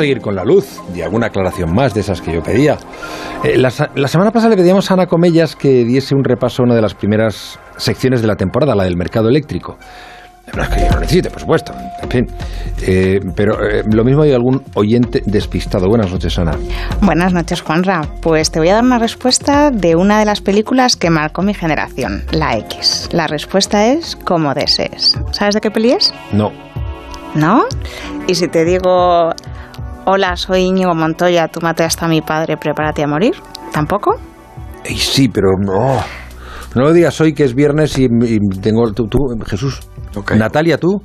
seguir con la luz y alguna aclaración más de esas que yo pedía. Eh, la, la, semana pasada le pedíamos a Ana Comellas que diese un repaso a una de las primeras secciones de la temporada, la del mercado eléctrico. No es que yo lo necesite, por supuesto. En fin. Eh, pero eh, lo mismo hay algún oyente despistado. Buenas noches, Ana. Buenas noches, Juanra. Pues te voy a dar una respuesta de una de las películas que marcó mi generación, la X. La respuesta es como desees. ¿Sabes de qué peli es? No. ¿No? Y si te digo, hola, soy Íñigo Montoya, tú maté hasta a mi padre, prepárate a morir. ¿Tampoco? Sí, pero no. No lo digas hoy que es viernes y, y tengo... Tú, tú, Jesús. Okay. Natalia, ¿tú?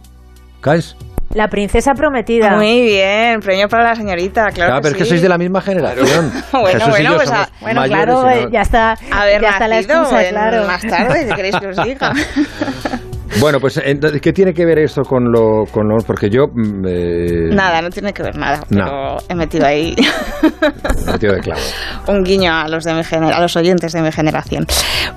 ¿Caes? La princesa prometida. Muy bien, premio para la señorita, claro. Ah, que pero sí. es que sois de la misma generación. bueno, Jesús y bueno, yo pues somos a- Bueno, mayores claro, no- ya está, Haber ya está la nacido excusa, en- claro. más tarde, si queréis que os diga. Bueno, pues entonces, ¿qué tiene que ver esto con lo, con lo porque yo mm, eh, Nada, no tiene que ver nada, pero No. he metido ahí he metido de clavo. un guiño a los, de mi a los oyentes de mi generación.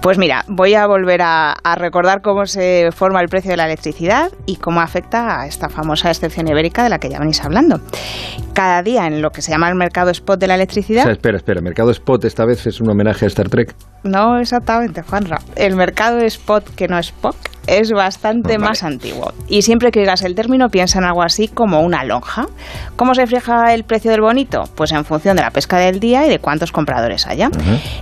Pues mira, voy a volver a, a recordar cómo se forma el precio de la electricidad y cómo afecta a esta famosa excepción ibérica de la que ya venís hablando. Cada día en lo que se llama el mercado spot de la O electricidad, sea, espera, espera, Mercado Spot esta vez es un homenaje a Star Trek. no exactamente, Juanra, el mercado spot que no es POC es bastante Vale. más antiguo. Y siempre que oigas el término piensa en algo así como una lonja. ¿Cómo se fija el precio del bonito? Pues en función de la pesca del día y de cuántos compradores haya.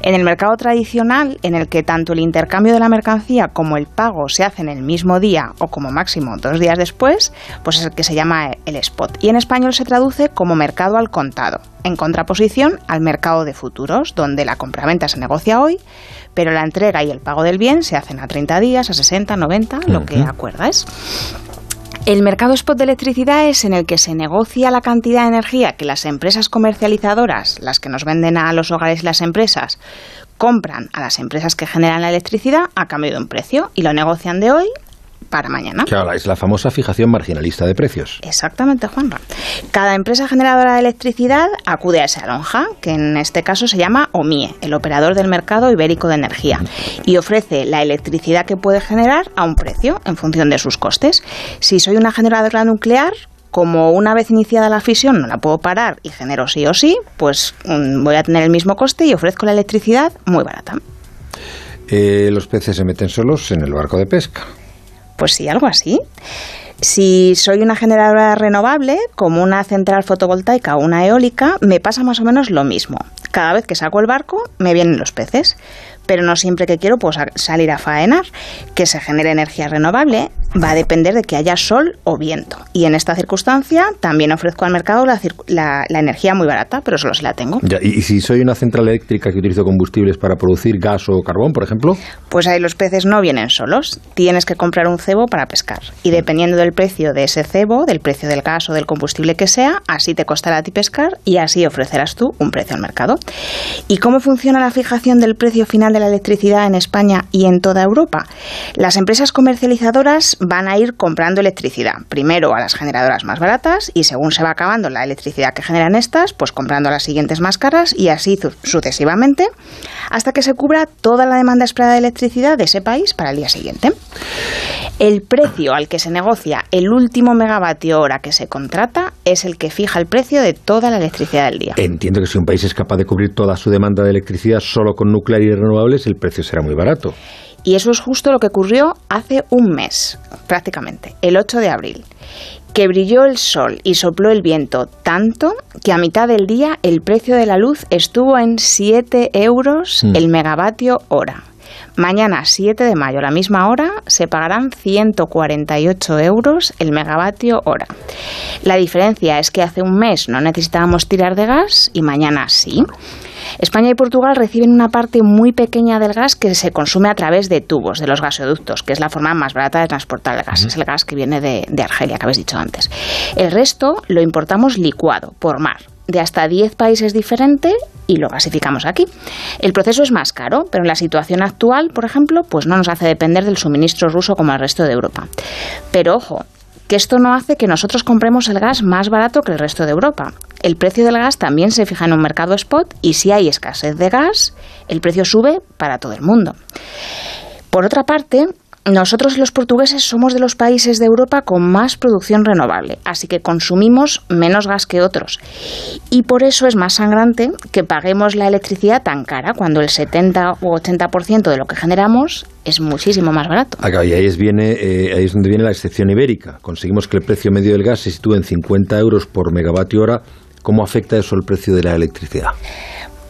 En el mercado tradicional, en el que tanto el intercambio de la mercancía como el pago se hacen el mismo día o como máximo dos días después, pues es el que se llama el spot. Y en español se traduce como mercado al contado, en contraposición al mercado de futuros, donde la compraventa se negocia hoy, pero la entrega y el pago del bien se hacen a 30 días, a 60, 90, lo que acuerdas. El mercado spot de electricidad es en el que se negocia la cantidad de energía que las empresas comercializadoras, las que nos venden a los hogares y las empresas, compran a las empresas que generan la electricidad a cambio de un precio y lo negocian de hoy para mañana. Claro, es la famosa fijación marginalista de precios. Exactamente, Juanra. Cada empresa generadora de electricidad acude a esa lonja, que en este caso se llama OMIE, el operador del mercado ibérico de energía, y ofrece la electricidad que puede generar a un precio en función de sus costes. Si soy una generadora nuclear, como una vez iniciada la fisión no la puedo parar y genero sí o sí, pues mm, voy a tener el mismo coste y ofrezco la electricidad muy barata. Eh, los peces se meten solos en el barco de pesca. Pues sí, algo así. Si soy una generadora renovable, como una central fotovoltaica o una eólica, me pasa más o menos lo mismo. Cada vez que saco el barco, me vienen los peces. Pero no siempre que quiero puedo sa- salir a faenar. Que se genere energía renovable va a depender de que haya sol o viento. Y en esta circunstancia también ofrezco al mercado la, circu- la- la energía muy barata, pero solo si la tengo. Ya, y, y si soy una central eléctrica que utilizo combustibles para producir gas o carbón, por ejemplo, Pues ahí los peces no vienen solos. Tienes que comprar un cebo para pescar. Y dependiendo del precio de ese cebo, del precio del gas o del combustible que sea, así te costará a ti pescar y así ofrecerás tú un precio al mercado. ¿Y cómo funciona la fijación del precio final de la electricidad en España y en toda Europa? Las empresas comercializadoras van a ir comprando electricidad. Primero a las generadoras más baratas y según se va acabando la electricidad que generan estas, pues comprando las siguientes más caras y así su- sucesivamente hasta que se cubra toda la demanda esperada de electricidad de ese país para el día siguiente. El precio al que se negocia el último megavatio hora que se contrata es el que fija el precio de toda la electricidad del día. entiendo que si un país es capaz de cubrir toda su demanda de electricidad solo con nuclear y renovables, el precio será muy barato. Y eso es justo lo que ocurrió hace un mes, prácticamente, el 8 de abril, que brilló el sol y sopló el viento tanto que a mitad del día el precio de la luz estuvo en 7 euros Mm. el megavatio hora. Mañana, 7 de mayo, a la misma hora, se pagarán 148 euros el megavatio hora. La diferencia es que hace un mes no necesitábamos tirar de gas y mañana sí. España y Portugal reciben una parte muy pequeña del gas que se consume a través de tubos, de los gasoductos, que es la forma más barata de transportar el gas. Es el gas que viene de, de Argelia, que habéis dicho antes. El resto lo importamos licuado, por mar, de hasta 10 países diferentes y lo gasificamos aquí. El proceso es más caro, pero en la situación actual, por ejemplo, pues no nos hace depender del suministro ruso como el resto de Europa. Pero ojo, que esto no hace que nosotros compremos el gas más barato que el resto de Europa. El precio del gas también se fija en un mercado spot y si hay escasez de gas, el precio sube para todo el mundo. Por otra parte, nosotros los portugueses somos de los países de Europa con más producción renovable, así que consumimos menos gas que otros. Y por eso es más sangrante que paguemos la electricidad tan cara cuando el 70 u 80% de lo que generamos es muchísimo más barato. y ahí es, eh, ahí es donde viene la excepción ibérica. Conseguimos que el precio medio del gas se sitúe en 50 euros por megavatio hora. ¿Cómo afecta eso al precio de la electricidad?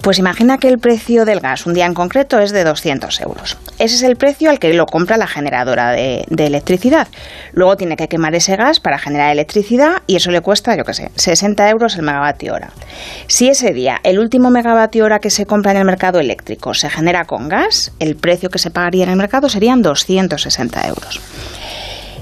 Pues imagina que el precio del gas un día en concreto es de 200 euros. Ese es el precio al que lo compra la generadora de, electricidad. Luego tiene que quemar ese gas para generar electricidad y eso le cuesta, yo qué sé, 60 euros el megavatio hora. Si ese día el último megavatio hora que se compra en el mercado eléctrico se genera con gas, el precio que se pagaría en el mercado serían 260 euros.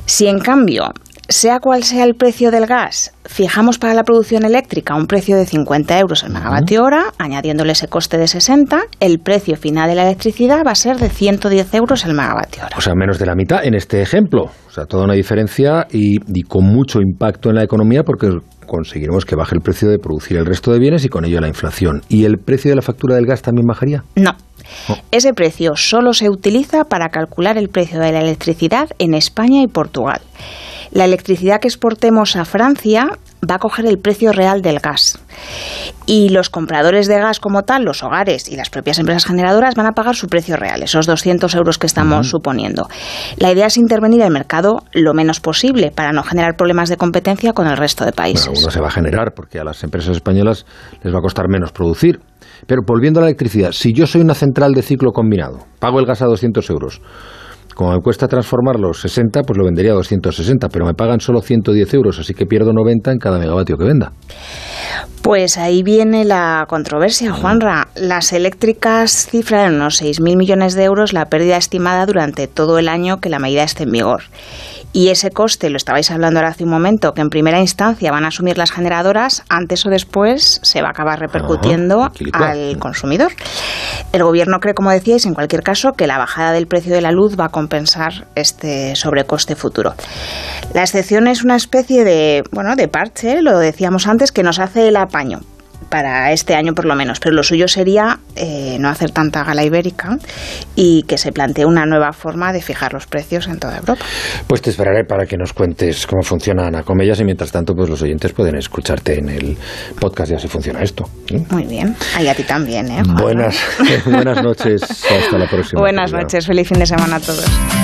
Si en cambio sea cual sea el precio del gas, fijamos para la producción eléctrica un precio de 50 euros el megavatio hora, añadiéndole ese coste de 60, el precio final de la electricidad va a ser de 110 euros el megavatio hora. O sea, menos de la mitad en este ejemplo. O sea, toda una diferencia y, con mucho impacto en la economía porque conseguiremos que baje el precio de producir el resto de bienes y con ello la inflación. ¿Y el precio de la factura del gas también bajaría? No. Oh. Ese precio solo se utiliza para calcular el precio de la electricidad en España y Portugal la electricidad que exportemos a Francia va a coger el precio real del gas. Y los compradores de gas como tal, los hogares y las propias empresas generadoras van a pagar su precio real, esos 200 euros que estamos suponiendo. La idea es intervenir el mercado lo menos posible para no generar problemas de competencia con el resto de países. Bueno, uno se va a generar porque a las empresas españolas les va a costar menos producir. Pero volviendo a la electricidad, si yo soy una central de ciclo combinado, pago el gas a 200 euros, como me cuesta transformarlo 60, pues lo vendería a 260, pero me pagan solo 110 euros, así que pierdo 90 en cada megavatio que venda. Pues ahí viene la controversia, Juanra. Las eléctricas cifran unos 6.000 millones de euros la pérdida estimada durante todo el año que la medida esté en vigor. Y ese coste, lo estabais hablando ahora hace un momento, que en primera instancia van a asumir las generadoras, antes o después se va a acabar repercutiendo al consumidor. El gobierno cree, como decíais, en cualquier caso, que la bajada del precio de la luz va a compensar este sobrecoste futuro. La excepción es una especie de, bueno, de parche, lo decíamos antes, que nos hace el apaño para este año por lo menos, pero lo suyo sería eh, no hacer tanta gala ibérica y que se plantee una nueva forma de fijar los precios en toda Europa. Pues te esperaré para que nos cuentes cómo funciona Ana Comellas y mientras tanto pues los oyentes pueden escucharte en el podcast y así funciona esto. Muy bien, y a ti también. ¿eh, buenas, buenas noches, hasta la próxima. Buenas noches, feliz fin de semana a todos.